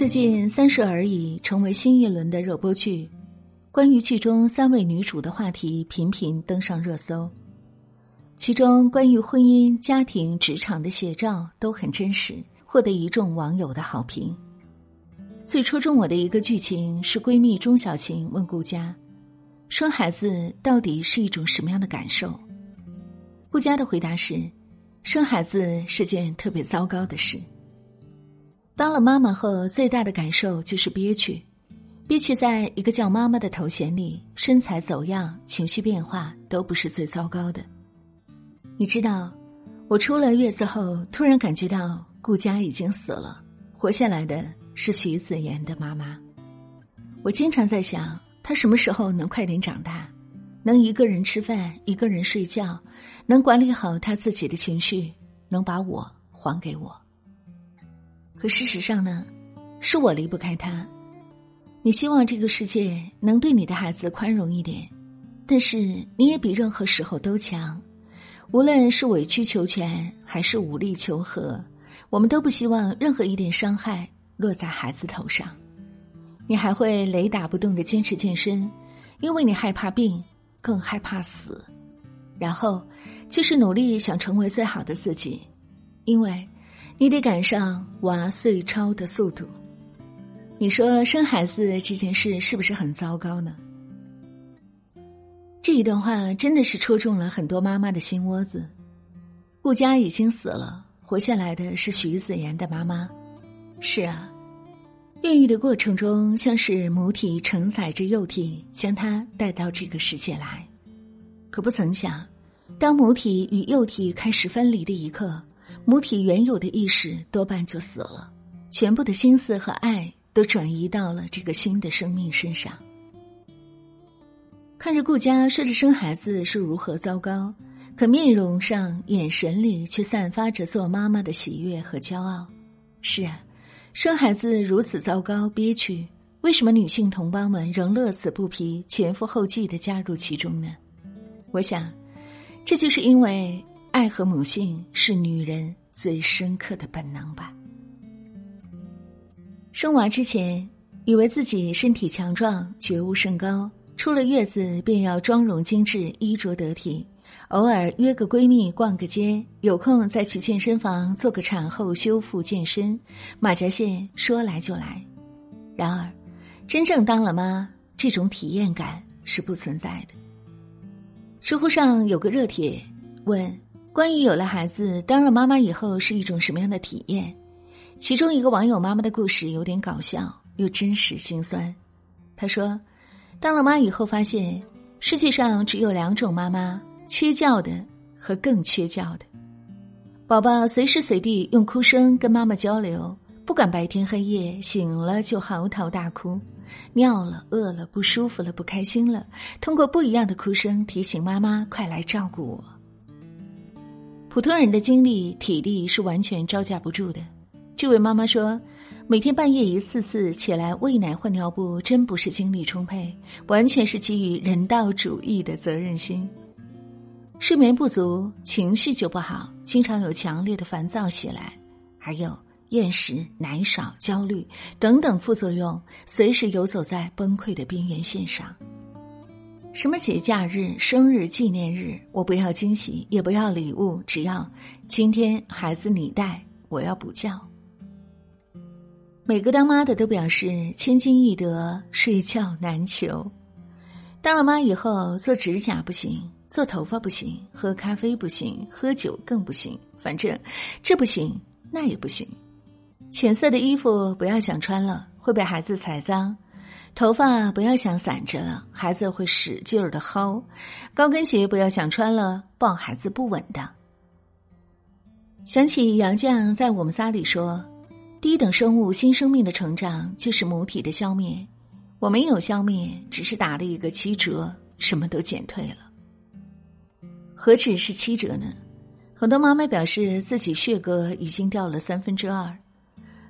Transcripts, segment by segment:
最近《三十而已》成为新一轮的热播剧，关于剧中三位女主的话题频频登上热搜。其中关于婚姻、家庭、职场的写照都很真实，获得一众网友的好评。最戳中我的一个剧情是闺蜜钟小琴问顾佳：“生孩子到底是一种什么样的感受？”顾佳的回答是：“生孩子是件特别糟糕的事。”当了妈妈后，最大的感受就是憋屈，憋屈在一个叫妈妈的头衔里，身材走样、情绪变化都不是最糟糕的。你知道，我出了月子后，突然感觉到顾佳已经死了，活下来的是徐子言的妈妈。我经常在想，她什么时候能快点长大，能一个人吃饭、一个人睡觉，能管理好她自己的情绪，能把我还给我。可事实上呢，是我离不开他。你希望这个世界能对你的孩子宽容一点，但是你也比任何时候都强。无论是委曲求全还是无力求和，我们都不希望任何一点伤害落在孩子头上。你还会雷打不动的坚持健身，因为你害怕病，更害怕死。然后，就是努力想成为最好的自己，因为。你得赶上娃岁超的速度。你说生孩子这件事是不是很糟糕呢？这一段话真的是戳中了很多妈妈的心窝子。顾佳已经死了，活下来的是徐子言的妈妈。是啊，孕育的过程中，像是母体承载着幼体，将它带到这个世界来。可不曾想，当母体与幼体开始分离的一刻。母体原有的意识多半就死了，全部的心思和爱都转移到了这个新的生命身上。看着顾家说着生孩子是如何糟糕，可面容上、眼神里却散发着做妈妈的喜悦和骄傲。是啊，生孩子如此糟糕憋屈，为什么女性同胞们仍乐此不疲、前赴后继的加入其中呢？我想，这就是因为。爱和母性是女人最深刻的本能吧。生娃之前，以为自己身体强壮、觉悟甚高，出了月子便要妆容精致、衣着得体，偶尔约个闺蜜逛个街，有空再去健身房做个产后修复健身，马甲线说来就来。然而，真正当了妈，这种体验感是不存在的。知乎上有个热帖问。关于有了孩子当了妈妈以后是一种什么样的体验？其中一个网友妈妈的故事有点搞笑又真实心酸。她说，当了妈以后发现世界上只有两种妈妈：缺觉的和更缺觉的。宝宝随时随地用哭声跟妈妈交流，不管白天黑夜，醒了就嚎啕大哭，尿了、饿了、不舒服了、不开心了，通过不一样的哭声提醒妈妈快来照顾我。普通人的精力、体力是完全招架不住的。这位妈妈说：“每天半夜一次次起来喂奶、换尿布，真不是精力充沛，完全是基于人道主义的责任心。睡眠不足，情绪就不好，经常有强烈的烦躁袭来，还有厌食、奶少、焦虑等等副作用，随时游走在崩溃的边缘线上。”什么节假日、生日、纪念日，我不要惊喜，也不要礼物，只要今天孩子你带，我要补觉。每个当妈的都表示千金易得，睡觉难求。当了妈以后，做指甲不行，做头发不行，喝咖啡不行，喝酒更不行，反正这不行那也不行。浅色的衣服不要想穿了，会被孩子踩脏。头发不要想散着了，孩子会使劲儿的薅；高跟鞋不要想穿了，抱孩子不稳当。想起杨绛在《我们仨》里说：“低等生物新生命的成长就是母体的消灭，我没有消灭，只是打了一个七折，什么都减退了。何止是七折呢？很多妈妈表示自己血格已经掉了三分之二。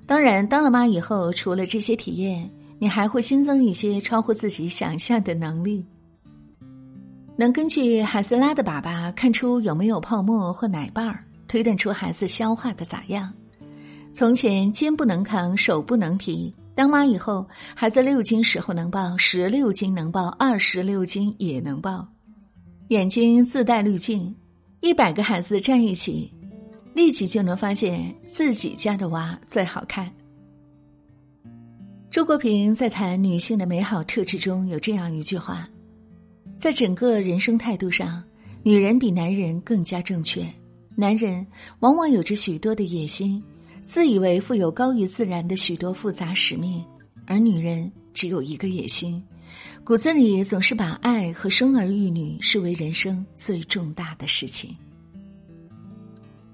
当然，当了妈以后，除了这些体验。”你还会新增一些超乎自己想象的能力，能根据海斯拉的粑粑看出有没有泡沫或奶瓣儿，推断出孩子消化的咋样；从前肩不能扛，手不能提。当妈以后，孩子六斤时候能抱，十六斤能抱，二十六斤也能抱。眼睛自带滤镜，一百个孩子站一起，立即就能发现自己家的娃最好看。周国平在谈女性的美好特质中有这样一句话：在整个人生态度上，女人比男人更加正确。男人往往有着许多的野心。自以为富有高于自然的许多复杂使命，而女人只有一个野心，骨子里总是把爱和生儿育女视为人生最重大的事情。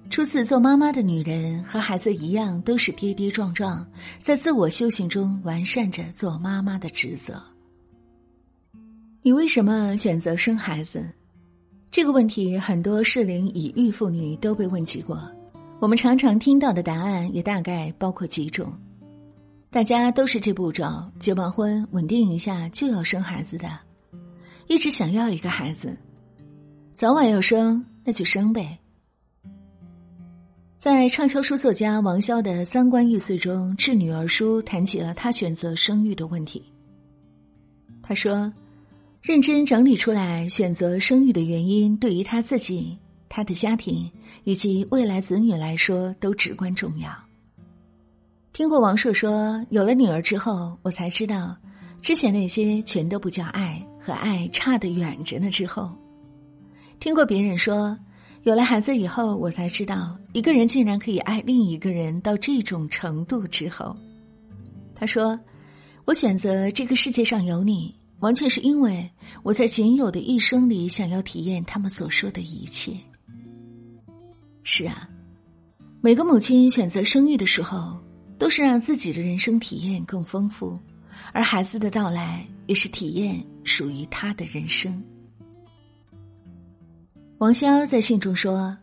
初次做妈妈的女人和孩子一样，都是跌跌撞撞，在自我修行中完善着做妈妈的职责。你为什么选择生孩子？这个问题，很多适龄已育妇女都被问及过。我们常常听到的答案也大概包括几种，大家都是这步骤：结完婚稳定一下就要生孩子的，一直想要一个孩子，早晚要生那就生呗。在畅销书作家王潇的《三观易碎》中，《致女儿书》谈起了他选择生育的问题。他说：“认真整理出来选择生育的原因，对于他自己。”他的家庭以及未来子女来说都至关重要。听过王朔说：“有了女儿之后，我才知道，之前那些全都不叫爱，和爱差得远着呢。”之后，听过别人说：“有了孩子以后，我才知道，一个人竟然可以爱另一个人到这种程度。”之后，他说：“我选择这个世界上有你，完全是因为我在仅有的一生里想要体验他们所说的一切。”是啊，每个母亲选择生育的时候，都是让自己的人生体验更丰富，而孩子的到来也是体验属于他的人生。王潇在信中说：“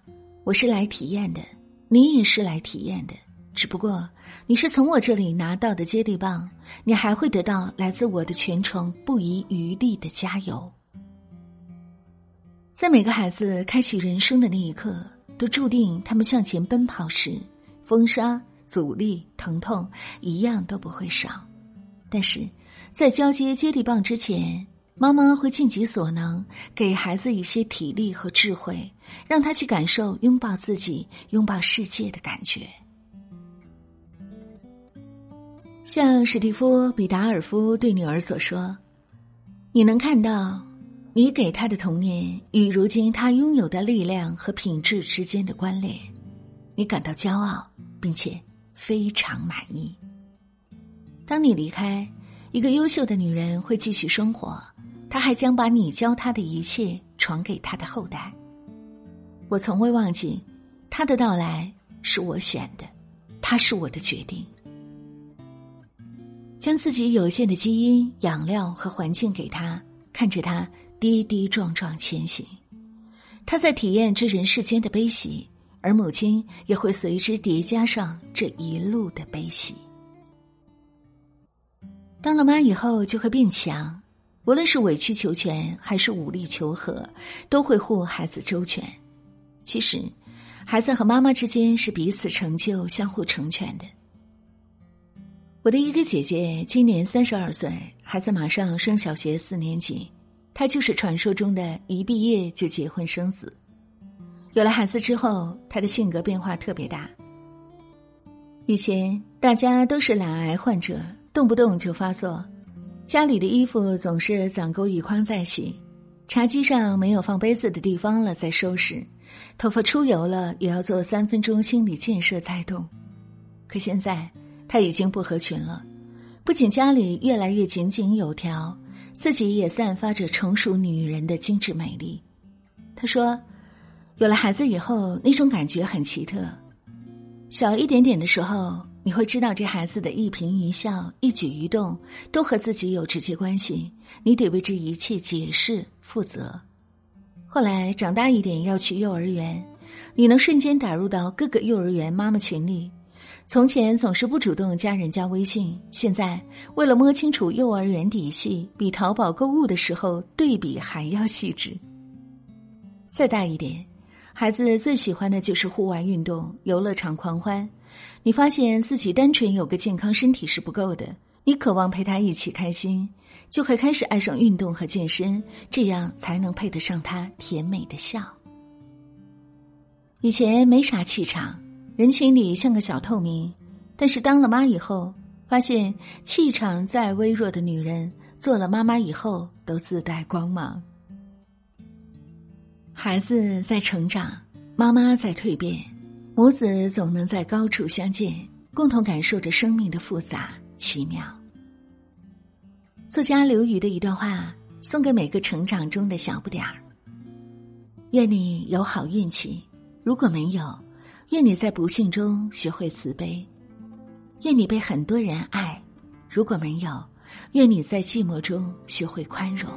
我是来体验的，你也是来体验的，只不过你是从我这里拿到的接力棒，你还会得到来自我的全程不遗余力的加油。”在每个孩子开启人生的那一刻。都注定，他们向前奔跑时，风沙、阻力、疼痛一样都不会少。但是，在交接接力棒之前，妈妈会尽己所能，给孩子一些体力和智慧，让他去感受拥抱自己、拥抱世界的感觉。像史蒂夫·比达尔夫对女儿所说：“你能看到。”你给他的童年与如今他拥有的力量和品质之间的关联，你感到骄傲，并且非常满意。当你离开，一个优秀的女人会继续生活，他还将把你教他的一切传给他的后代。我从未忘记，他的到来是我选的，他是我的决定。将自己有限的基因、养料和环境给他，看着他。跌跌撞撞前行，他在体验这人世间的悲喜，而母亲也会随之叠加上这一路的悲喜。当了妈以后，就会变强，无论是委曲求全还是武力求和，都会护孩子周全。其实，孩子和妈妈之间是彼此成就、相互成全的。我的一个姐姐今年三十二岁，孩子马上升小学四年级。她就是传说中的一毕业就结婚生子，有了孩子之后，她的性格变化特别大。以前大家都是懒癌患者，动不动就发作，家里的衣服总是攒够一筐再洗，茶几上没有放杯子的地方了再收拾，头发出油了也要做三分钟心理建设再动。可现在她已经不合群了，不仅家里越来越井井有条。自己也散发着成熟女人的精致美丽。她说：“有了孩子以后，那种感觉很奇特。小一点点的时候，你会知道这孩子的一颦一笑、一举一动都和自己有直接关系，你得为这一切解释负责。后来长大一点要去幼儿园，你能瞬间打入到各个幼儿园妈妈群里。”从前总是不主动加人家微信，现在为了摸清楚幼儿园底细，比淘宝购物的时候对比还要细致。再大一点，孩子最喜欢的就是户外运动、游乐场狂欢，你发现自己单纯有个健康身体是不够的，你渴望陪他一起开心，就会开始爱上运动和健身，这样才能配得上他甜美的笑。以前没啥气场，人群里像个小透明，但是当了妈以后，发现气场再微弱的女人，做了妈妈以后都自带光芒。孩子在成长，妈妈在蜕变，母子总能在高处相见，共同感受着生命的复杂奇妙。作家刘瑜的一段话，送给每个成长中的小不点儿：愿你有好运气。如果没有，愿你在不幸中学会慈悲；愿你被很多人爱；如果没有，愿你在寂寞中学会宽容；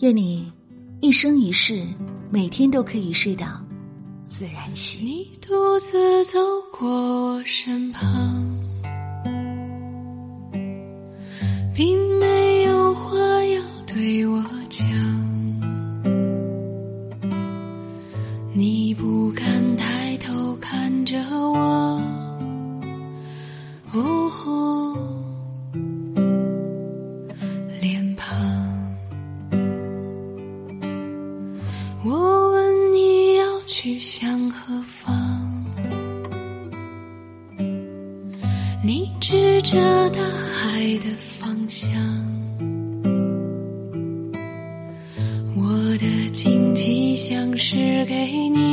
愿你一生一世每天都可以睡到自然醒。你独自走过我身旁，你指着大海的方向。我的惊奇像是给你，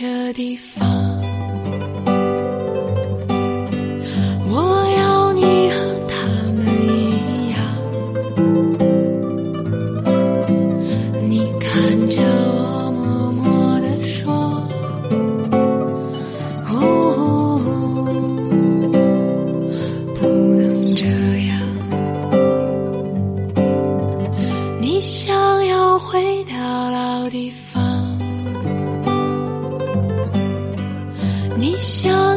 这地方我要你和他们一样，你看着我默默的说。哦。不能这样。你想要回到老地方。笑